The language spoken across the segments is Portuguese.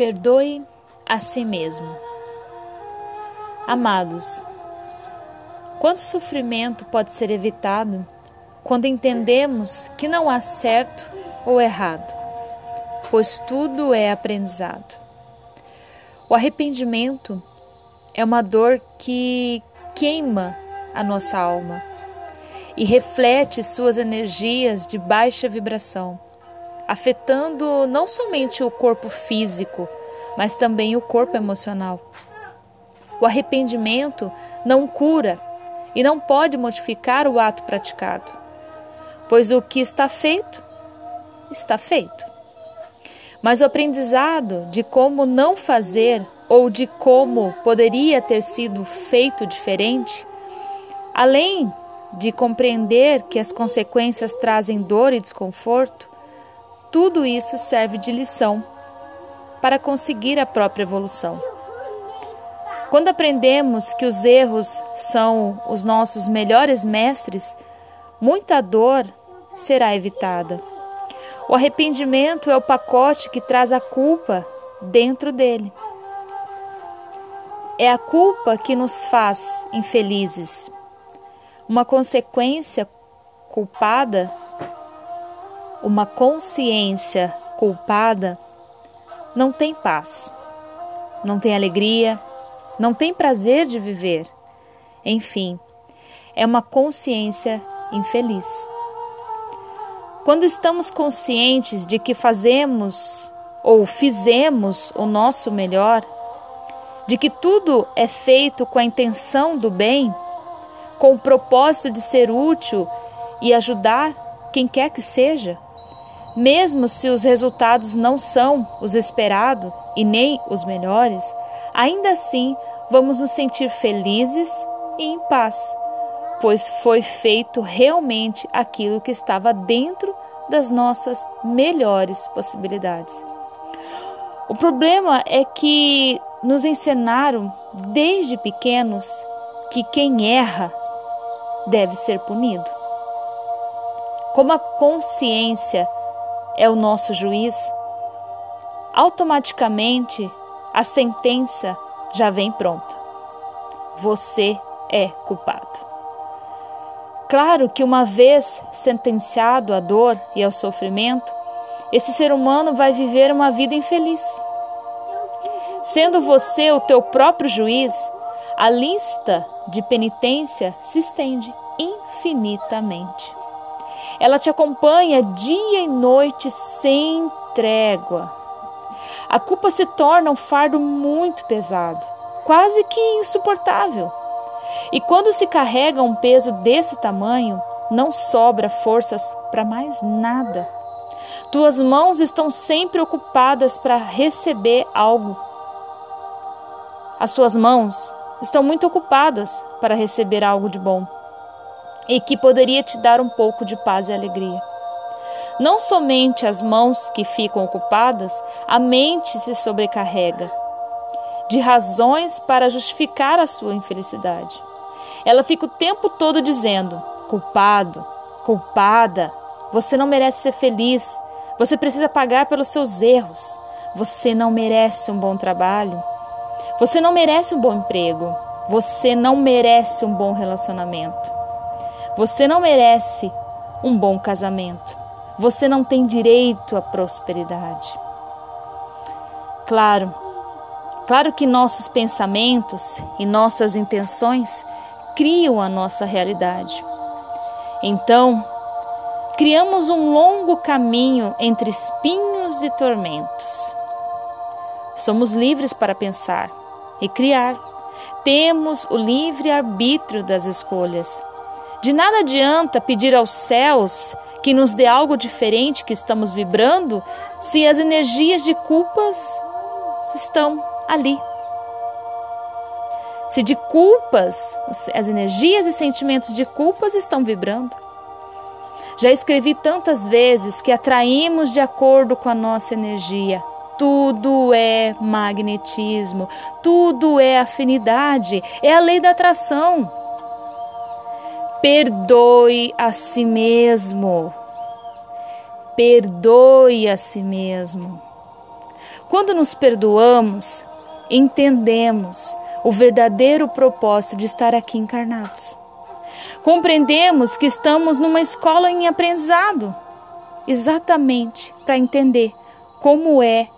Perdoe a si mesmo. Amados, quanto sofrimento pode ser evitado quando entendemos que não há certo ou errado, pois tudo é aprendizado. O arrependimento é uma dor que queima a nossa alma e reflete suas energias de baixa vibração afetando não somente o corpo físico, mas também o corpo emocional. O arrependimento não cura e não pode modificar o ato praticado, pois o que está feito, está feito. Mas o aprendizado de como não fazer ou de como poderia ter sido feito diferente, além de compreender que as consequências trazem dor e desconforto, tudo isso serve de lição para conseguir a própria evolução. Quando aprendemos que os erros são os nossos melhores mestres, muita dor será evitada. O arrependimento é o pacote que traz a culpa dentro dele. É a culpa que nos faz infelizes. Uma consequência culpada uma consciência culpada não tem paz, não tem alegria, não tem prazer de viver. Enfim, é uma consciência infeliz. Quando estamos conscientes de que fazemos ou fizemos o nosso melhor, de que tudo é feito com a intenção do bem, com o propósito de ser útil e ajudar quem quer que seja, mesmo se os resultados não são os esperados e nem os melhores, ainda assim vamos nos sentir felizes e em paz, pois foi feito realmente aquilo que estava dentro das nossas melhores possibilidades. O problema é que nos ensinaram desde pequenos que quem erra deve ser punido. Como a consciência é o nosso juiz, automaticamente a sentença já vem pronta. Você é culpado. Claro que uma vez sentenciado à dor e ao sofrimento, esse ser humano vai viver uma vida infeliz. Sendo você o teu próprio juiz, a lista de penitência se estende infinitamente. Ela te acompanha dia e noite sem trégua. A culpa se torna um fardo muito pesado, quase que insuportável. E quando se carrega um peso desse tamanho, não sobra forças para mais nada. Tuas mãos estão sempre ocupadas para receber algo. As suas mãos estão muito ocupadas para receber algo de bom e que poderia te dar um pouco de paz e alegria. Não somente as mãos que ficam ocupadas, a mente se sobrecarrega de razões para justificar a sua infelicidade. Ela fica o tempo todo dizendo: culpado, culpada, você não merece ser feliz, você precisa pagar pelos seus erros, você não merece um bom trabalho, você não merece um bom emprego, você não merece um bom relacionamento. Você não merece um bom casamento. Você não tem direito à prosperidade. Claro, claro que nossos pensamentos e nossas intenções criam a nossa realidade. Então, criamos um longo caminho entre espinhos e tormentos. Somos livres para pensar e criar. Temos o livre arbítrio das escolhas de nada adianta pedir aos céus que nos dê algo diferente que estamos vibrando se as energias de culpas estão ali. Se de culpas, as energias e sentimentos de culpas estão vibrando. Já escrevi tantas vezes que atraímos de acordo com a nossa energia. Tudo é magnetismo, tudo é afinidade, é a lei da atração. Perdoe a si mesmo. Perdoe a si mesmo. Quando nos perdoamos, entendemos o verdadeiro propósito de estar aqui encarnados. Compreendemos que estamos numa escola em aprendizado, exatamente para entender como é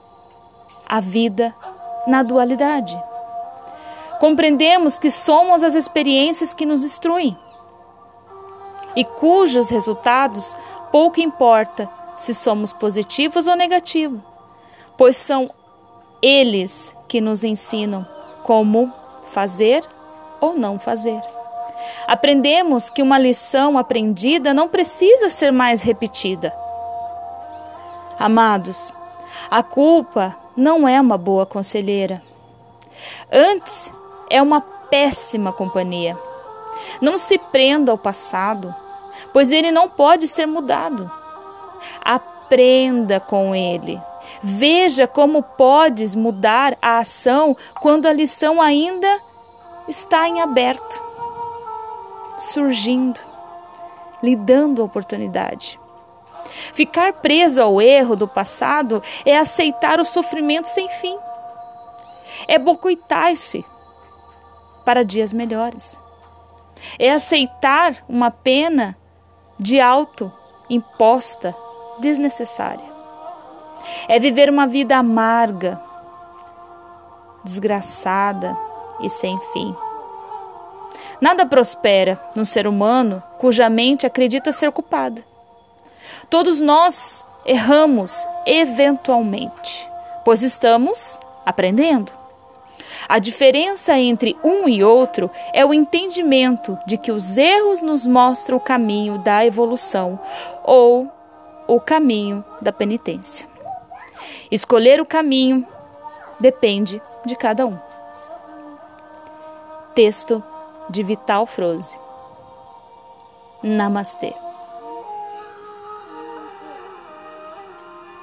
a vida na dualidade. Compreendemos que somos as experiências que nos destruem e cujos resultados pouco importa se somos positivos ou negativos, pois são eles que nos ensinam como fazer ou não fazer. Aprendemos que uma lição aprendida não precisa ser mais repetida. Amados, a culpa não é uma boa conselheira. Antes, é uma péssima companhia. Não se prenda ao passado, pois ele não pode ser mudado. Aprenda com ele. Veja como podes mudar a ação quando a lição ainda está em aberto, surgindo, lhe dando a oportunidade. Ficar preso ao erro do passado é aceitar o sofrimento sem fim. É bocoitar-se para dias melhores. É aceitar uma pena de alto imposta, desnecessária. É viver uma vida amarga, desgraçada e sem fim. Nada prospera no ser humano cuja mente acredita ser culpada. Todos nós erramos eventualmente, pois estamos aprendendo. A diferença entre um e outro é o entendimento de que os erros nos mostram o caminho da evolução ou o caminho da penitência. Escolher o caminho depende de cada um. Texto de Vital Froze. Namastê.